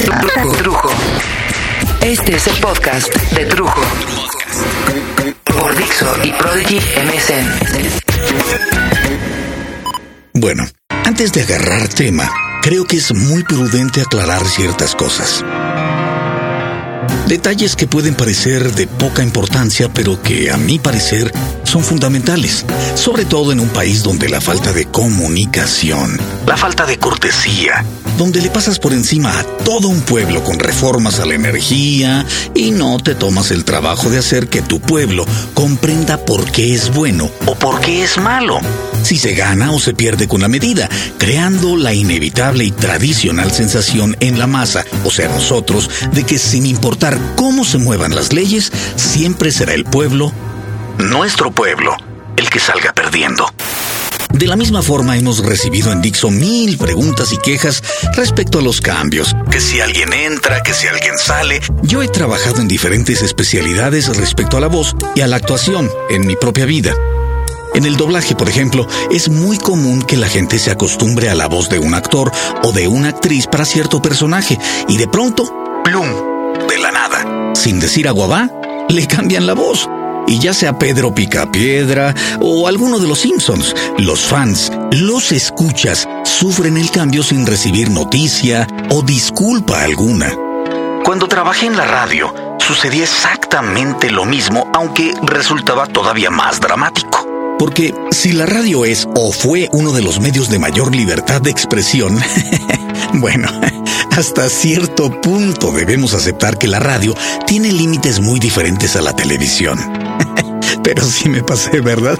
Trujo. Este es el podcast de Trujo. Por Dixo y Prodigy MSN. Bueno, antes de agarrar tema, creo que es muy prudente aclarar ciertas cosas. Detalles que pueden parecer de poca importancia, pero que a mi parecer son fundamentales, sobre todo en un país donde la falta de comunicación, la falta de cortesía, donde le pasas por encima a todo un pueblo con reformas a la energía y no te tomas el trabajo de hacer que tu pueblo comprenda por qué es bueno o por qué es malo, si se gana o se pierde con la medida, creando la inevitable y tradicional sensación en la masa, o sea nosotros, de que sin importar cómo se muevan las leyes, siempre será el pueblo, nuestro pueblo, el que salga perdiendo. De la misma forma hemos recibido en Dixo mil preguntas y quejas respecto a los cambios, que si alguien entra, que si alguien sale. Yo he trabajado en diferentes especialidades respecto a la voz y a la actuación en mi propia vida. En el doblaje, por ejemplo, es muy común que la gente se acostumbre a la voz de un actor o de una actriz para cierto personaje y de pronto, plum, de la nada, sin decir aguabá, le cambian la voz y ya sea Pedro Picapiedra o alguno de los Simpsons, los fans, los escuchas, sufren el cambio sin recibir noticia o disculpa alguna. Cuando trabajé en la radio, sucedía exactamente lo mismo, aunque resultaba todavía más dramático. Porque si la radio es o fue uno de los medios de mayor libertad de expresión, bueno, hasta cierto punto debemos aceptar que la radio tiene límites muy diferentes a la televisión. Pero sí me pasé, ¿verdad?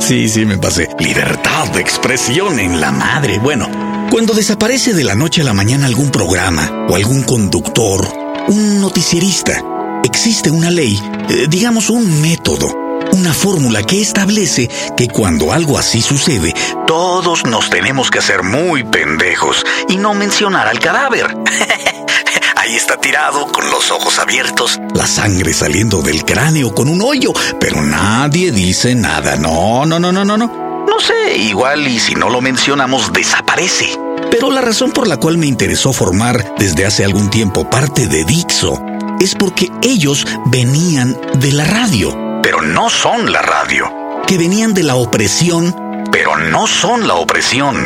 sí, sí me pasé. Libertad de expresión en la madre. Bueno, cuando desaparece de la noche a la mañana algún programa o algún conductor, un noticierista, existe una ley, eh, digamos un método, una fórmula que establece que cuando algo así sucede, todos nos tenemos que hacer muy pendejos y no mencionar al cadáver. Ahí está tirado, con los ojos abiertos, la sangre saliendo del cráneo con un hoyo, pero nadie dice nada. No, no, no, no, no, no. No sé, igual y si no lo mencionamos, desaparece. Pero la razón por la cual me interesó formar desde hace algún tiempo parte de Dixo es porque ellos venían de la radio, pero no son la radio. Que venían de la opresión, pero no son la opresión.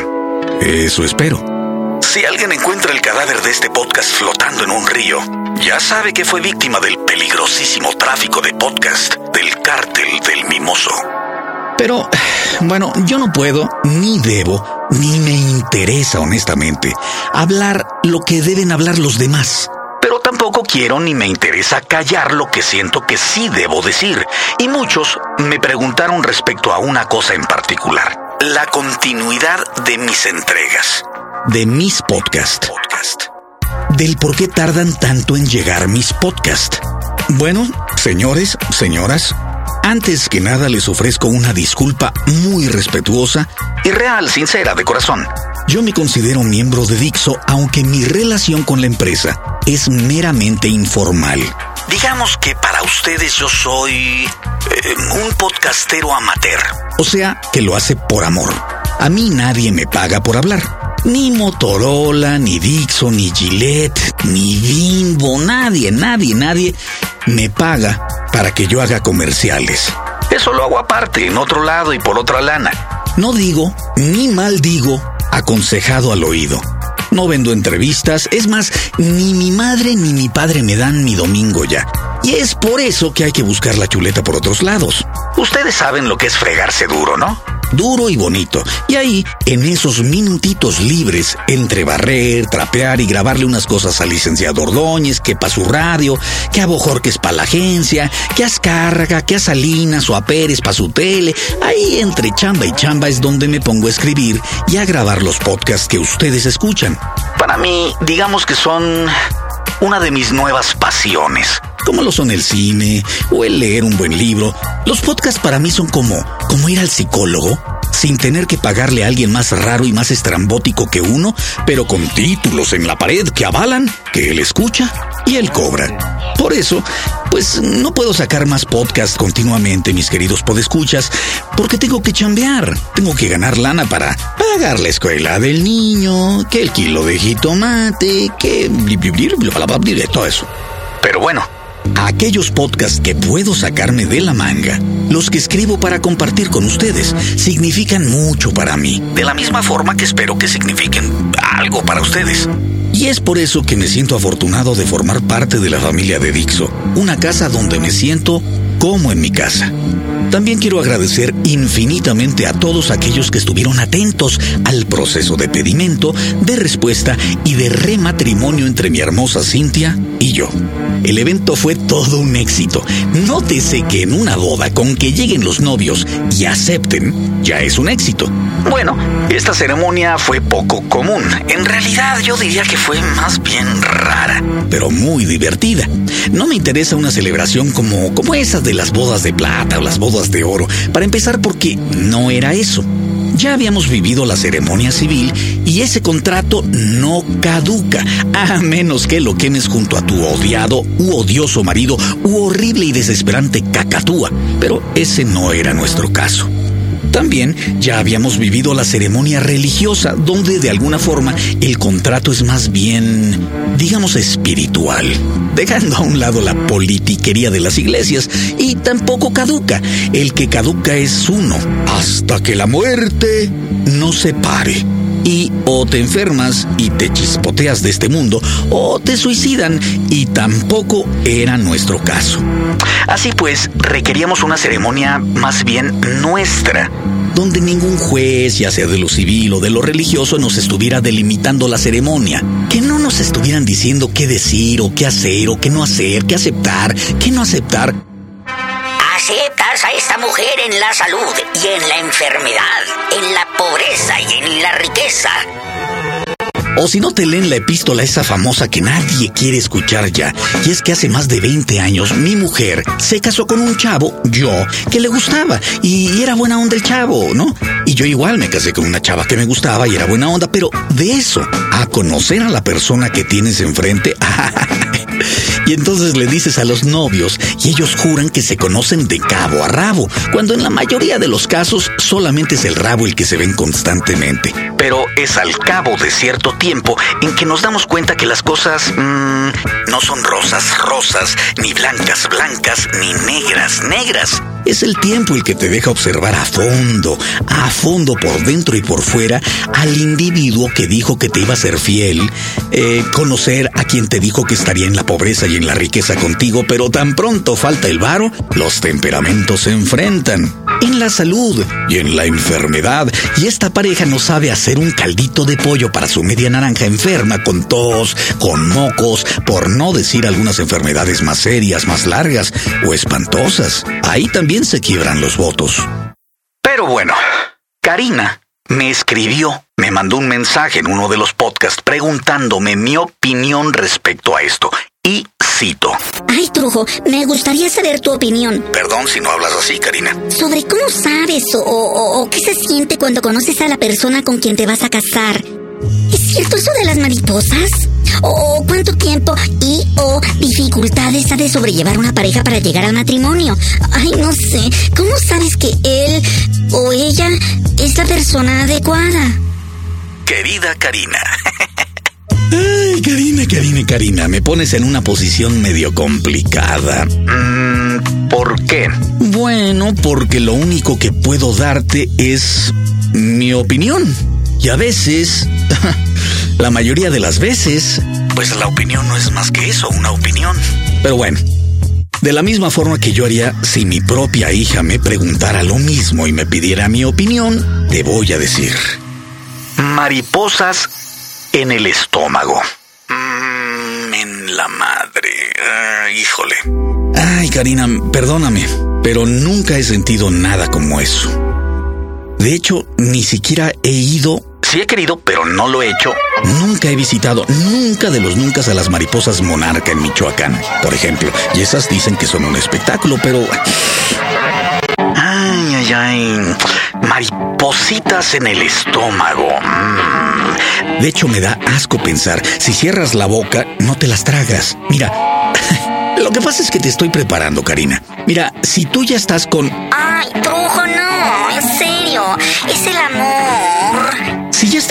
Eso espero. Si alguien encuentra el cadáver de este podcast flotando en un río, ya sabe que fue víctima del peligrosísimo tráfico de podcast del cártel del mimoso. Pero, bueno, yo no puedo, ni debo, ni me interesa honestamente hablar lo que deben hablar los demás. Tampoco quiero ni me interesa callar lo que siento que sí debo decir. Y muchos me preguntaron respecto a una cosa en particular, la continuidad de mis entregas de mis podcasts. Podcast. Del por qué tardan tanto en llegar mis podcasts. Bueno, señores, señoras, antes que nada les ofrezco una disculpa muy respetuosa y real, sincera, de corazón. Yo me considero miembro de Dixo, aunque mi relación con la empresa es meramente informal. Digamos que para ustedes yo soy eh, un podcastero amateur. O sea, que lo hace por amor. A mí nadie me paga por hablar. Ni Motorola, ni Dixon, ni Gillette, ni Bimbo, nadie, nadie, nadie me paga para que yo haga comerciales. Eso lo hago aparte, en otro lado y por otra lana. No digo, ni mal digo, aconsejado al oído. No vendo entrevistas, es más, ni mi madre ni mi padre me dan mi domingo ya. Y es por eso que hay que buscar la chuleta por otros lados. Ustedes saben lo que es fregarse duro, ¿no? Duro y bonito. Y ahí, en esos minutitos libres, entre barrer, trapear y grabarle unas cosas al licenciado Ordóñez, que pa' su radio, que a Bojorques pa' la agencia, que a Azcárraga, que a Salinas o a Pérez pa' su tele, ahí entre chamba y chamba es donde me pongo a escribir y a grabar los podcasts que ustedes escuchan. Para mí, digamos que son una de mis nuevas pasiones como lo son el cine o el leer un buen libro. Los podcasts para mí son como, como ir al psicólogo sin tener que pagarle a alguien más raro y más estrambótico que uno, pero con títulos en la pared que avalan que él escucha y él cobra. Por eso, pues no puedo sacar más podcast continuamente, mis queridos podescuchas, porque tengo que chambear. Tengo que ganar lana para pagar la escuela del niño, que el kilo de jitomate, que todo eso. Pero bueno, aquellos podcasts que puedo sacarme de la manga, los que escribo para compartir con ustedes, significan mucho para mí, de la misma forma que espero que signifiquen algo para ustedes. Y es por eso que me siento afortunado de formar parte de la familia de Dixo, una casa donde me siento como en mi casa. También quiero agradecer infinitamente a todos aquellos que estuvieron atentos al proceso de pedimento, de respuesta y de rematrimonio entre mi hermosa Cintia y yo. El evento fue todo un éxito. Nótese que en una boda con que lleguen los novios y acepten, ya es un éxito. Bueno, esta ceremonia fue poco común. En realidad yo diría que fue más bien rara, pero muy divertida. No me interesa una celebración como, como esas de las bodas de plata o las bodas de oro, para empezar porque no era eso. Ya habíamos vivido la ceremonia civil y ese contrato no caduca, a menos que lo quemes junto a tu odiado u odioso marido u horrible y desesperante cacatúa. Pero ese no era nuestro caso. También ya habíamos vivido la ceremonia religiosa, donde de alguna forma el contrato es más bien, digamos, espiritual, dejando a un lado la politiquería de las iglesias, y tampoco caduca. El que caduca es uno, hasta que la muerte nos separe y o te enfermas y te chispoteas de este mundo o te suicidan y tampoco era nuestro caso. Así pues, requeríamos una ceremonia más bien nuestra, donde ningún juez, ya sea de lo civil o de lo religioso, nos estuviera delimitando la ceremonia. Que no nos estuvieran diciendo qué decir o qué hacer o qué no hacer, qué aceptar, qué no aceptar aceptas a esta mujer en la salud y en la enfermedad, en la pobreza y en la riqueza. O si no te leen la epístola esa famosa que nadie quiere escuchar ya, y es que hace más de 20 años mi mujer se casó con un chavo, yo, que le gustaba, y era buena onda el chavo, ¿no? Y yo igual me casé con una chava que me gustaba y era buena onda, pero de eso, a conocer a la persona que tienes enfrente, Y entonces le dices a los novios y ellos juran que se conocen de cabo a rabo, cuando en la mayoría de los casos solamente es el rabo el que se ven constantemente. Pero es al cabo de cierto tiempo en que nos damos cuenta que las cosas mmm, no son rosas rosas, ni blancas blancas, ni negras negras. Es el tiempo el que te deja observar a fondo, a fondo por dentro y por fuera al individuo que dijo que te iba a ser fiel, eh, conocer a quien te dijo que estaría en la pobreza y en la riqueza contigo, pero tan pronto falta el varo, los temperamentos se enfrentan. En la salud y en la enfermedad, y esta pareja no sabe hacer un caldito de pollo para su media naranja enferma con tos, con mocos, por no decir algunas enfermedades más serias, más largas o espantosas. Ahí también se quiebran los votos. Pero bueno, Karina me escribió, me mandó un mensaje en uno de los podcasts preguntándome mi opinión respecto a esto. Y cito. Ay, Trujo, me gustaría saber tu opinión. Perdón si no hablas así, Karina. Sobre cómo sabes o, o, qué se siente cuando conoces a la persona con quien te vas a casar. ¿Es cierto eso de las mariposas? ¿O cuánto tiempo y o dificultades ha de sobrellevar una pareja para llegar al matrimonio? Ay, no sé. ¿Cómo sabes que él o ella es la persona adecuada? Querida Karina. Ay, Karina, Karina, Karina, me pones en una posición medio complicada. Mm, ¿Por qué? Bueno, porque lo único que puedo darte es mi opinión. Y a veces, la mayoría de las veces, pues la opinión no es más que eso, una opinión. Pero bueno, de la misma forma que yo haría si mi propia hija me preguntara lo mismo y me pidiera mi opinión, te voy a decir. Mariposas en el estómago. Mm, en la madre. híjole. Ay, Karina, perdóname, pero nunca he sentido nada como eso. De hecho, ni siquiera he ido. Sí he querido, pero no lo he hecho. Nunca he visitado, nunca de los nunca a las mariposas monarca en Michoacán, por ejemplo. Y esas dicen que son un espectáculo, pero Ay, ay, ay. Maripositas en el estómago. Mm. De hecho, me da asco pensar, si cierras la boca, no te las tragas. Mira, Lo que pasa es que te estoy preparando, Karina. Mira, si tú ya estás con... Ay, trujo, no, en serio, es el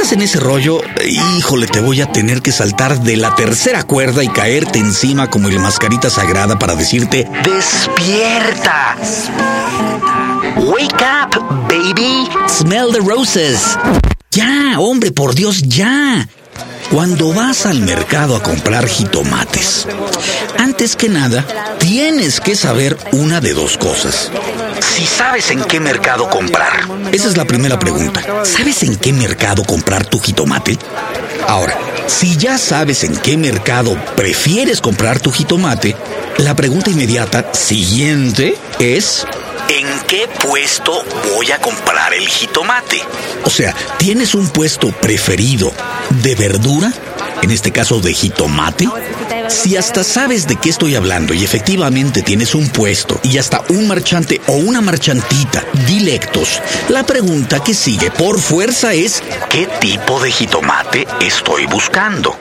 estás en ese rollo, híjole, te voy a tener que saltar de la tercera cuerda y caerte encima como el mascarita sagrada para decirte... ¡Despierta! Wake up, baby. Smell the roses. Ya, hombre, por Dios, ya. Cuando vas al mercado a comprar jitomates, antes que nada, tienes que saber una de dos cosas. Si sabes en qué mercado comprar. Esa es la primera pregunta. ¿Sabes en qué mercado comprar tu jitomate? Ahora, si ya sabes en qué mercado prefieres comprar tu jitomate, la pregunta inmediata siguiente es ¿En qué puesto voy a comprar el jitomate? O sea, ¿tienes un puesto preferido de verdura? En este caso de jitomate. Si hasta sabes de qué estoy hablando y efectivamente tienes un puesto y hasta un marchante o una marchantita dilectos, la pregunta que sigue por fuerza es ¿qué tipo de jitomate estoy buscando?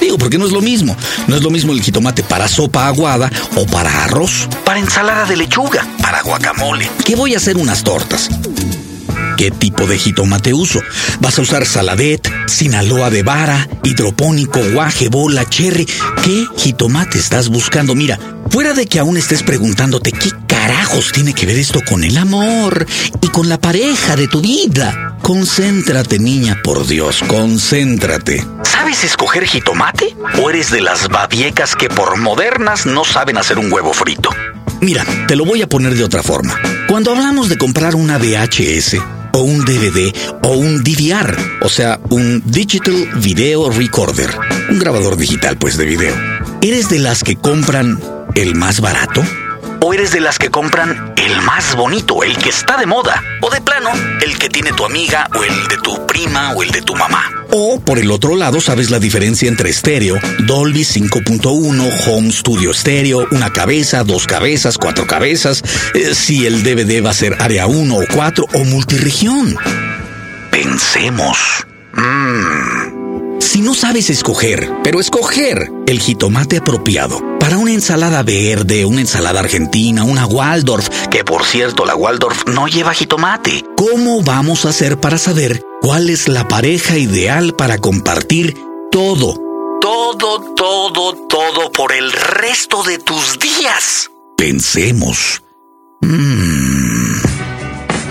Digo, porque no es lo mismo. No es lo mismo el jitomate para sopa aguada o para arroz, para ensalada de lechuga, para guacamole. ¿Qué voy a hacer unas tortas? ¿Qué tipo de jitomate uso? ¿Vas a usar saladet, sinaloa de vara, hidropónico, guaje, bola, cherry? ¿Qué jitomate estás buscando? Mira, fuera de que aún estés preguntándote qué carajos tiene que ver esto con el amor y con la pareja de tu vida, concéntrate, niña, por Dios, concéntrate. ¿Sabes escoger jitomate? ¿O eres de las babiecas que por modernas no saben hacer un huevo frito? Mira, te lo voy a poner de otra forma. Cuando hablamos de comprar una VHS, o un DVD o un DVR, o sea, un Digital Video Recorder, un grabador digital pues de video. ¿Eres de las que compran el más barato? ¿O eres de las que compran el más bonito, el que está de moda? ¿O de plano, el que tiene tu amiga o el de tu prima o el de tu mamá? O por el otro lado, sabes la diferencia entre estéreo, Dolby 5.1, Home Studio Stereo, una cabeza, dos cabezas, cuatro cabezas, eh, si el DVD va a ser área 1 o 4 o multiregión. Pensemos. Mmm. Si no sabes escoger, pero escoger el jitomate apropiado para una ensalada verde, una ensalada argentina, una Waldorf, que por cierto la Waldorf no lleva jitomate, ¿cómo vamos a hacer para saber cuál es la pareja ideal para compartir todo? Todo, todo, todo por el resto de tus días. Pensemos. Mmm.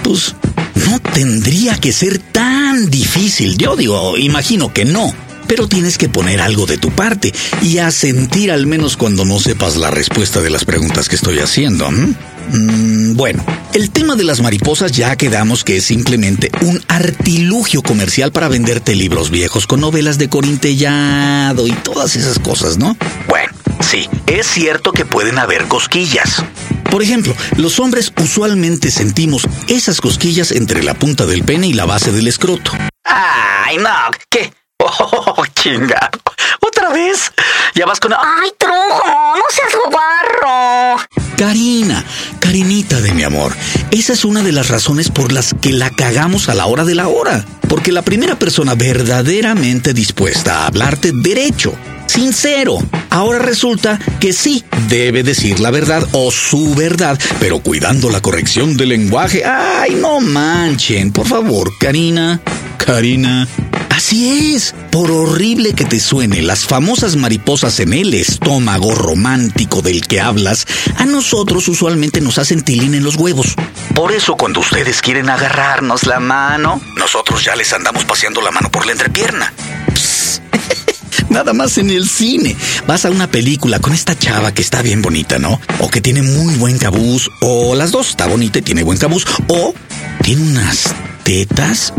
Pues no tendría que ser tan difícil. Yo digo, imagino que no. Pero tienes que poner algo de tu parte y asentir al menos cuando no sepas la respuesta de las preguntas que estoy haciendo. Mm, bueno, el tema de las mariposas ya quedamos que es simplemente un artilugio comercial para venderte libros viejos con novelas de corintellado y todas esas cosas, ¿no? Bueno, sí, es cierto que pueden haber cosquillas. Por ejemplo, los hombres usualmente sentimos esas cosquillas entre la punta del pene y la base del escroto. ¡Ay, no! ¿Qué? ¡Oh, chingado! ¿Otra vez? Ya vas con... ¡Ay, trujo! ¡No seas guarro! Karina, Karinita de mi amor, esa es una de las razones por las que la cagamos a la hora de la hora. Porque la primera persona verdaderamente dispuesta a hablarte derecho, sincero, ahora resulta que sí, debe decir la verdad o su verdad, pero cuidando la corrección del lenguaje. ¡Ay, no manchen! Por favor, Karina, Karina. Así es, por horrible que te suene, las famosas mariposas en el estómago romántico del que hablas, a nosotros usualmente nos hacen tilín en los huevos. Por eso cuando ustedes quieren agarrarnos la mano, nosotros ya les andamos paseando la mano por la entrepierna. Psst. Nada más en el cine. Vas a una película con esta chava que está bien bonita, ¿no? O que tiene muy buen cabuz, o las dos está bonita y tiene buen cabuz, o tiene unas tetas.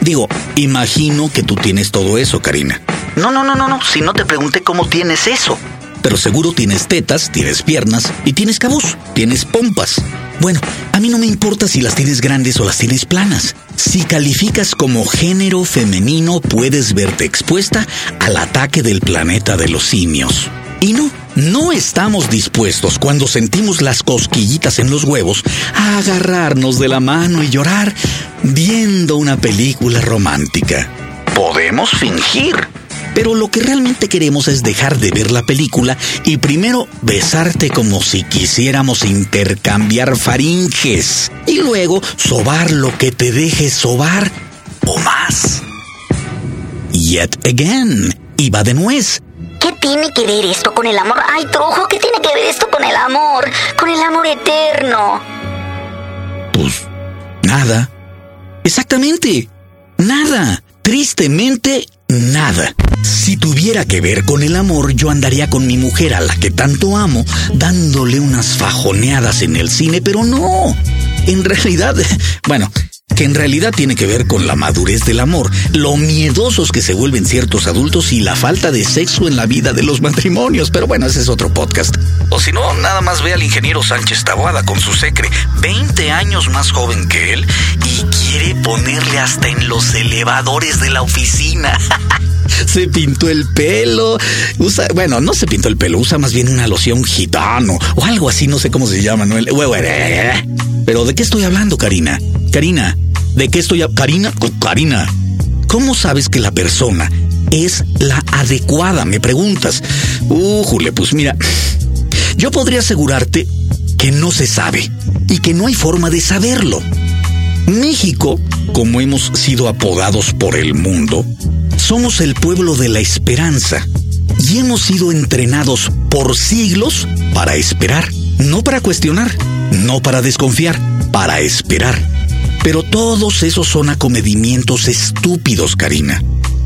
Digo, imagino que tú tienes todo eso, Karina. No, no, no, no, no. Si no te pregunté cómo tienes eso. Pero seguro tienes tetas, tienes piernas y tienes cabuz, tienes pompas. Bueno, a mí no me importa si las tienes grandes o las tienes planas. Si calificas como género femenino, puedes verte expuesta al ataque del planeta de los simios. Y no, no estamos dispuestos cuando sentimos las cosquillitas en los huevos a agarrarnos de la mano y llorar viendo una película romántica. Podemos fingir, Pero lo que realmente queremos es dejar de ver la película y primero besarte como si quisiéramos intercambiar faringes. Y luego sobar lo que te deje sobar o más. Yet again. Va de nuez. ¿Qué tiene que ver esto con el amor? Ay, Trojo, ¿qué tiene que ver esto con el amor? Con el amor eterno. Pues nada. Exactamente. Nada. Tristemente, nada. Si tuviera que ver con el amor, yo andaría con mi mujer a la que tanto amo, dándole unas fajoneadas en el cine, pero no. En realidad, bueno, que en realidad tiene que ver con la madurez del amor, lo miedosos que se vuelven ciertos adultos y la falta de sexo en la vida de los matrimonios. Pero bueno, ese es otro podcast. O si no, nada más ve al ingeniero Sánchez Taboada con su secre, 20 años más joven que él, y quiere ponerle hasta en los elevadores de la oficina. se pintó el pelo. Usa, bueno, no se pintó el pelo, usa más bien una loción gitano o algo así, no sé cómo se llama, ¿no? Pero ¿de qué estoy hablando, Karina? Karina, ¿de qué estoy hablando? Karina, Karina, ¿cómo sabes que la persona es la adecuada? Me preguntas. Uh, Jule, pues mira, yo podría asegurarte que no se sabe y que no hay forma de saberlo. México, como hemos sido apodados por el mundo, somos el pueblo de la esperanza y hemos sido entrenados por siglos para esperar, no para cuestionar, no para desconfiar, para esperar. Pero todos esos son acomedimientos estúpidos, Karina.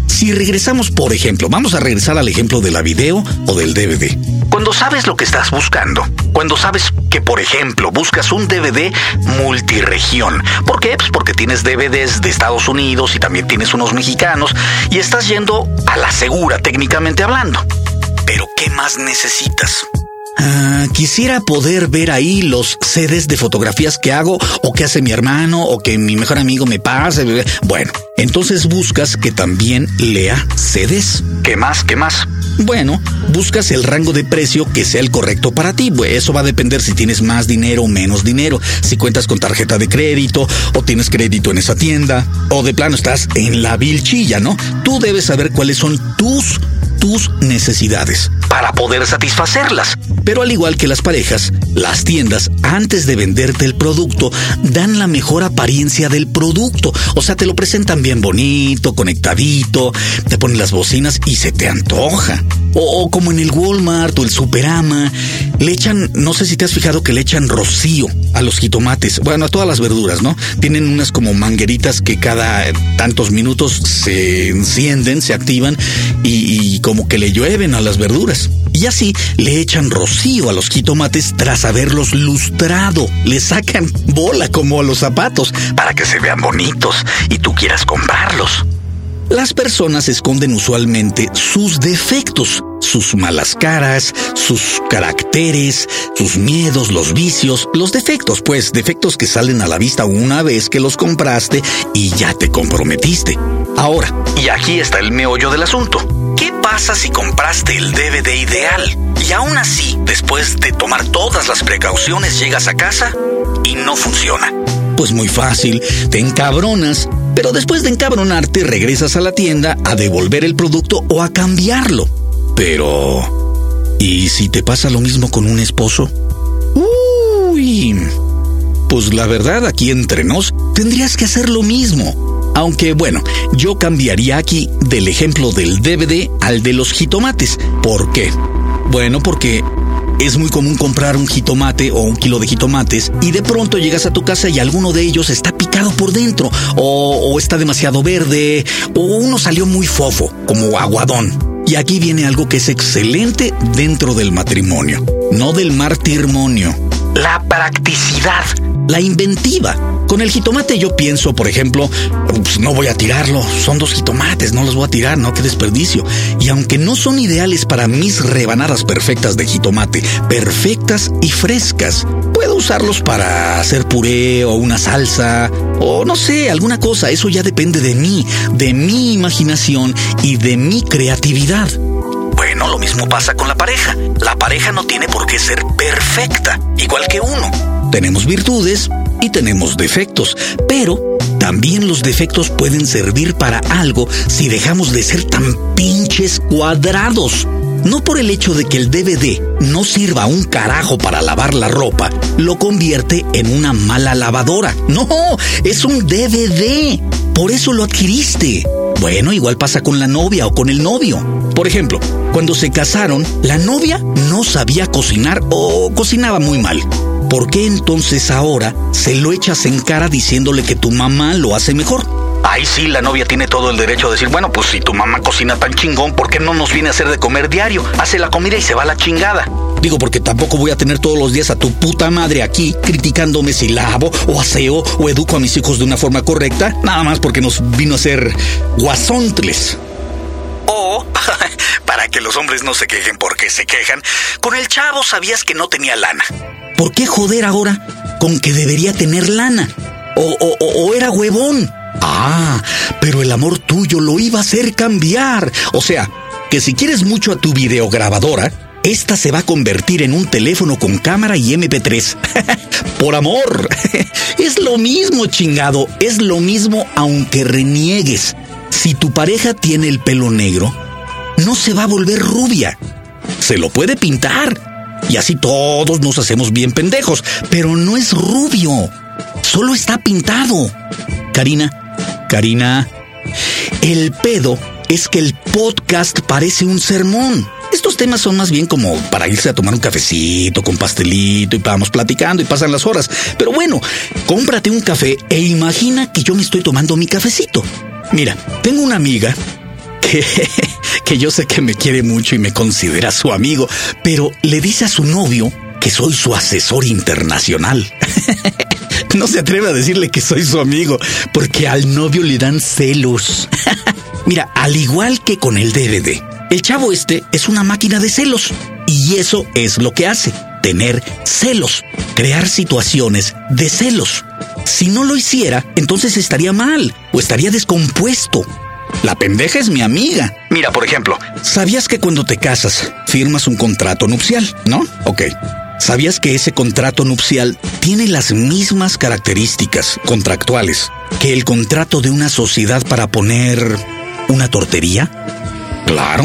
Si regresamos, por ejemplo, vamos a regresar al ejemplo de la video o del DVD. Cuando sabes lo que estás buscando, cuando sabes que, por ejemplo, buscas un DVD multiregión. ¿Por qué? Pues porque tienes DVDs de Estados Unidos y también tienes unos mexicanos y estás yendo a la segura, técnicamente hablando. Pero ¿qué más necesitas? Ah, quisiera poder ver ahí los CDs de fotografías que hago o que hace mi hermano o que mi mejor amigo me pase. Bueno, entonces buscas que también lea CDs. ¿Qué más? ¿Qué más? Bueno, buscas el rango de precio que sea el correcto para ti. Eso va a depender si tienes más dinero o menos dinero, si cuentas con tarjeta de crédito o tienes crédito en esa tienda o de plano estás en la vilchilla, ¿no? Tú debes saber cuáles son tus tus necesidades para poder satisfacerlas. Pero al igual que las parejas, las tiendas, antes de venderte el producto, dan la mejor apariencia del producto. O sea, te lo presentan bien bonito, conectadito, te ponen las bocinas y se te antoja. O, como en el Walmart o el Superama, le echan, no sé si te has fijado que le echan rocío a los jitomates, bueno, a todas las verduras, ¿no? Tienen unas como mangueritas que cada tantos minutos se encienden, se activan y, y como que le llueven a las verduras. Y así le echan rocío a los jitomates tras haberlos lustrado. Le sacan bola como a los zapatos para que se vean bonitos y tú quieras comprarlos. Las personas esconden usualmente sus defectos, sus malas caras, sus caracteres, sus miedos, los vicios, los defectos, pues defectos que salen a la vista una vez que los compraste y ya te comprometiste. Ahora, y aquí está el meollo del asunto. ¿Qué pasa si compraste el DVD ideal y aún así, después de tomar todas las precauciones, llegas a casa y no funciona? Pues muy fácil, te encabronas, pero después de encabronarte regresas a la tienda a devolver el producto o a cambiarlo. Pero... ¿Y si te pasa lo mismo con un esposo? Uy. Pues la verdad, aquí entre nos, tendrías que hacer lo mismo. Aunque bueno, yo cambiaría aquí del ejemplo del DVD al de los jitomates. ¿Por qué? Bueno, porque es muy común comprar un jitomate o un kilo de jitomates y de pronto llegas a tu casa y alguno de ellos está picado por dentro o, está demasiado verde o uno salió muy fofo, como aguadón. Y aquí viene algo que es excelente dentro del matrimonio, no del martirmonio. La practicidad, la inventiva. Con el jitomate yo pienso, por ejemplo, no voy a tirarlo, son dos jitomates, no los voy a tirar, no, qué desperdicio. Y aunque no son ideales para mis rebanadas perfectas de jitomate, perfectas y frescas, puedo usarlos para hacer puré o una salsa o no sé, alguna cosa, eso ya depende de mí, de mi imaginación y de mi creatividad. Mismo pasa con la pareja. La pareja no tiene por qué ser perfecta, igual que uno. Tenemos virtudes y tenemos defectos, pero también los defectos pueden servir para algo si dejamos de ser tan pinches cuadrados. No por el hecho de que el DVD no sirva un carajo para lavar la ropa, lo convierte en una mala lavadora. No, es un DVD. Por eso lo adquiriste. Bueno, igual pasa con la novia o con el novio. Por ejemplo, cuando se casaron, la novia no sabía cocinar o cocinaba muy mal. ¿Por qué entonces ahora se lo echas en cara diciéndole que tu mamá lo hace mejor? Ahí sí, la novia tiene todo el derecho de decir, bueno, pues si tu mamá cocina tan chingón, ¿por qué no nos viene a hacer de comer diario? Hace la comida y se va a la chingada. Digo, porque tampoco voy a tener todos los días a tu puta madre aquí criticándome si lavo o aseo o educo a mis hijos de una forma correcta, nada más porque nos vino a ser guasontles. O, para que los hombres no se quejen porque se quejan, con el chavo sabías que no tenía lana. ¿Por qué joder ahora con que debería tener lana? O, o, o era huevón. Ah, pero el amor tuyo lo iba a hacer cambiar. O sea, que si quieres mucho a tu videograbadora, esta se va a convertir en un teléfono con cámara y MP3. Por amor. es lo mismo, chingado. Es lo mismo aunque reniegues. Si tu pareja tiene el pelo negro, no se va a volver rubia. Se lo puede pintar. Y así todos nos hacemos bien pendejos. Pero no es rubio. Solo está pintado. Karina, Karina, el pedo es que el podcast parece un sermón. Estos temas son más bien como para irse a tomar un cafecito con pastelito y vamos platicando y pasan las horas. Pero bueno, cómprate un café e imagina que yo me estoy tomando mi cafecito. Mira, tengo una amiga que, que yo sé que me quiere mucho y me considera su amigo, pero le dice a su novio que soy su asesor internacional. no se atreve a decirle que soy su amigo, porque al novio le dan celos. Mira, al igual que con el DVD, el chavo este es una máquina de celos. Y eso es lo que hace, tener celos, crear situaciones de celos. Si no lo hiciera, entonces estaría mal o estaría descompuesto. La pendeja es mi amiga. Mira, por ejemplo, ¿sabías que cuando te casas firmas un contrato nupcial, no? Ok. ¿Sabías que ese contrato nupcial tiene las mismas características contractuales que el contrato de una sociedad para poner una tortería? Claro.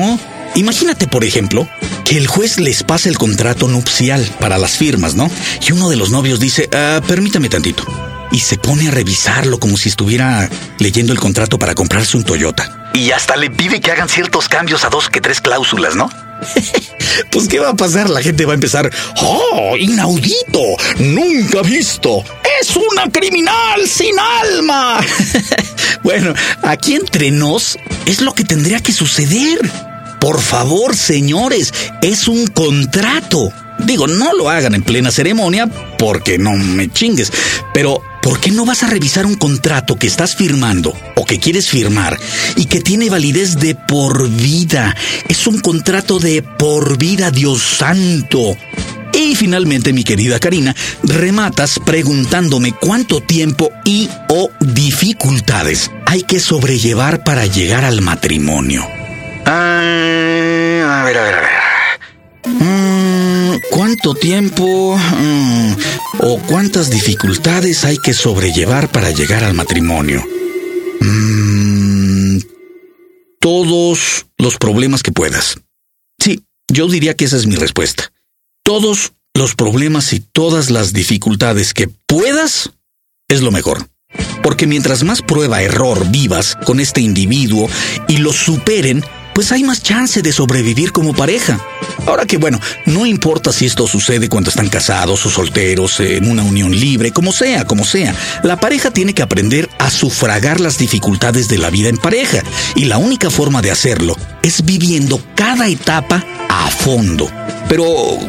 Imagínate, por ejemplo, que el juez les pase el contrato nupcial para las firmas, ¿no? Y uno de los novios dice, ah, permítame tantito. Y se pone a revisarlo como si estuviera leyendo el contrato para comprarse un Toyota. Y hasta le pide que hagan ciertos cambios a dos que tres cláusulas, ¿no? pues ¿qué va a pasar? La gente va a empezar, ¡oh, inaudito! ¡Nunca visto! ¡Es una criminal sin alma! bueno, aquí entre nos es lo que tendría que suceder. Por favor, señores, es un contrato. Digo, no lo hagan en plena ceremonia porque no me chingues, pero ¿por qué no vas a revisar un contrato que estás firmando o que quieres firmar y que tiene validez de por vida? Es un contrato de por vida, Dios santo. Y finalmente, mi querida Karina, rematas preguntándome cuánto tiempo y o dificultades hay que sobrellevar para llegar al matrimonio. Ah, a ver, a ver, a ver. Mm, ¿Cuánto tiempo mm, o cuántas dificultades hay que sobrellevar para llegar al matrimonio? Mm, todos los problemas que puedas. Sí, yo diría que esa es mi respuesta. Todos los problemas y todas las dificultades que puedas es lo mejor. Porque mientras más prueba error vivas con este individuo y lo superen, pues hay más chance de sobrevivir como pareja. Ahora que bueno, no importa si esto sucede cuando están casados o solteros, en una unión libre, como sea, como sea, la pareja tiene que aprender a sufragar las dificultades de la vida en pareja, y la única forma de hacerlo es viviendo cada etapa a fondo. Pero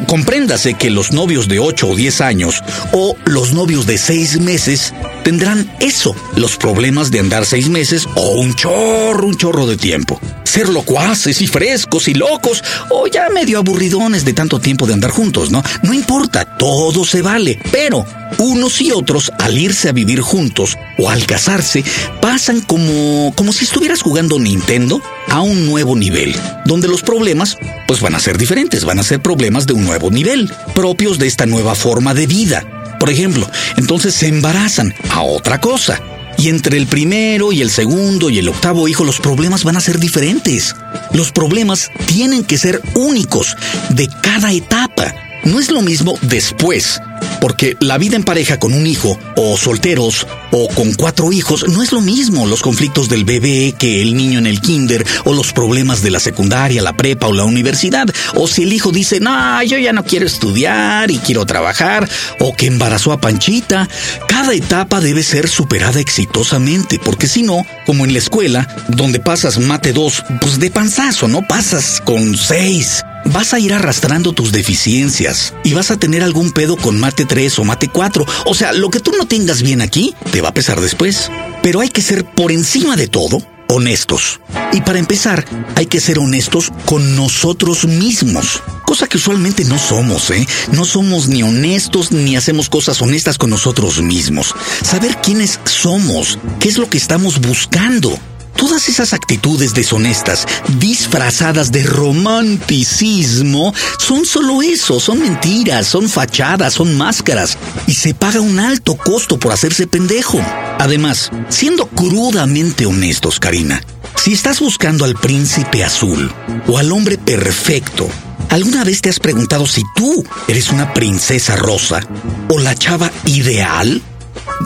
compréndase que los novios de 8 o 10 años o los novios de 6 meses tendrán eso, los problemas de andar 6 meses o un chorro, un chorro de tiempo. Ser locuaces y frescos y locos o ya medio aburridones de tanto tiempo de andar juntos, ¿no? No importa, todo se vale. Pero unos y otros, al irse a vivir juntos o al casarse, pasan como, como si estuvieras jugando Nintendo a un nuevo nivel, donde los problemas pues van a ser diferentes, van a ser problemas de un nuevo nivel, propios de esta nueva forma de vida. Por ejemplo, entonces se embarazan a otra cosa. Y entre el primero y el segundo y el octavo hijo los problemas van a ser diferentes. Los problemas tienen que ser únicos de cada etapa. No es lo mismo después porque la vida en pareja con un hijo, o solteros, o con cuatro hijos, no es lo mismo. Los conflictos del bebé que el niño en el kinder, o los problemas de la secundaria, la prepa o la universidad, o si el hijo dice, no, yo ya no quiero estudiar y quiero trabajar, o que embarazó a Panchita. Cada etapa debe ser superada exitosamente, porque si no, como en la escuela, donde pasas mate 2, pues de panzazo, no pasas con 6 vas a ir arrastrando tus deficiencias y vas a tener algún pedo con mate 3 o mate 4. O sea, lo que tú no tengas bien aquí te va a pesar después. Pero hay que ser por encima de todo honestos. Y para empezar, hay que ser honestos con nosotros mismos. Cosa que usualmente no somos, ¿eh? No somos ni honestos ni hacemos cosas honestas con nosotros mismos. Saber quiénes somos, qué es lo que estamos buscando. Todas esas actitudes deshonestas, disfrazadas de romanticismo, son solo eso, son mentiras, son fachadas, son máscaras, y se paga un alto costo por hacerse pendejo. Además, siendo crudamente honestos, Karina, si estás buscando al príncipe azul o al hombre perfecto, ¿alguna vez te has preguntado si tú eres una princesa rosa o la chava ideal?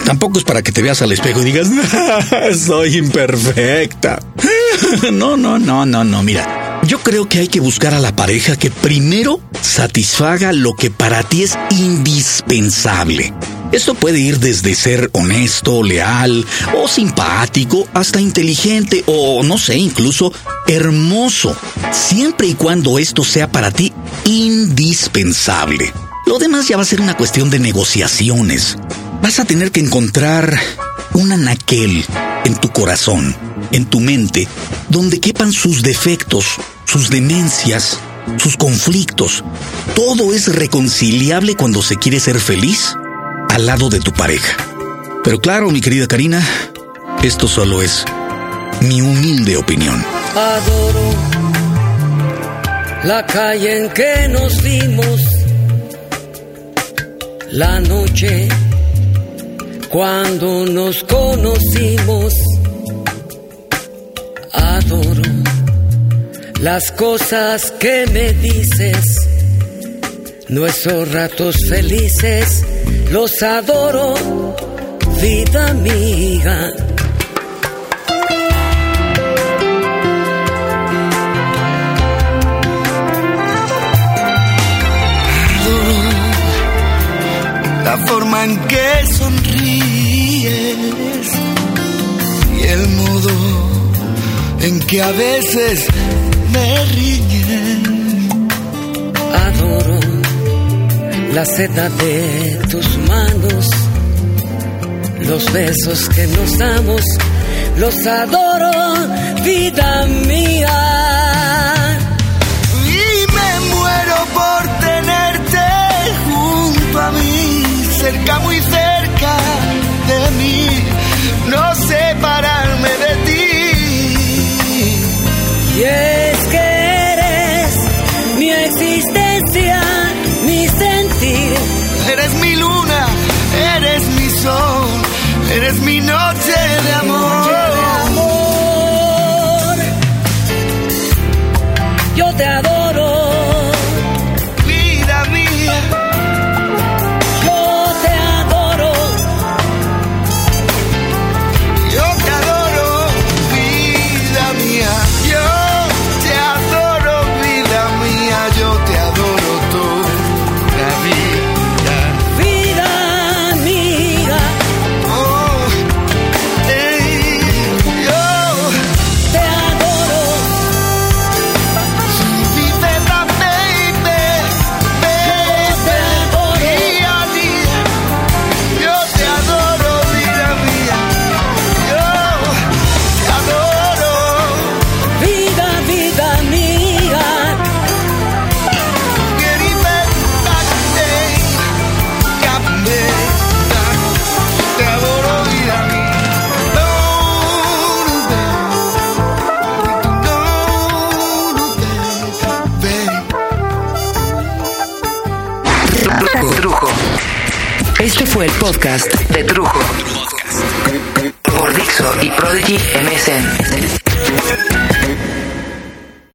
Tampoco es para que te veas al espejo y digas, soy imperfecta. No, no, no, no, no, mira. Yo creo que hay que buscar a la pareja que primero satisfaga lo que para ti es indispensable. Esto puede ir desde ser honesto, leal o simpático hasta inteligente o, no sé, incluso hermoso, siempre y cuando esto sea para ti indispensable. Lo demás ya va a ser una cuestión de negociaciones vas a tener que encontrar un anaquel en tu corazón, en tu mente, donde quepan sus defectos, sus demencias, sus conflictos. Todo es reconciliable cuando se quiere ser feliz al lado de tu pareja. Pero claro, mi querida Karina, esto solo es mi humilde opinión. Adoro la calle en que nos vimos, la noche cuando nos conocimos, adoro las cosas que me dices, nuestros ratos felices, los adoro, vida amiga. la forma en que en que a veces me riñen. Adoro la seda de tus manos, los besos que nos damos, los adoro, vida mía. Y me muero por tenerte junto a mí cerca, muy cerca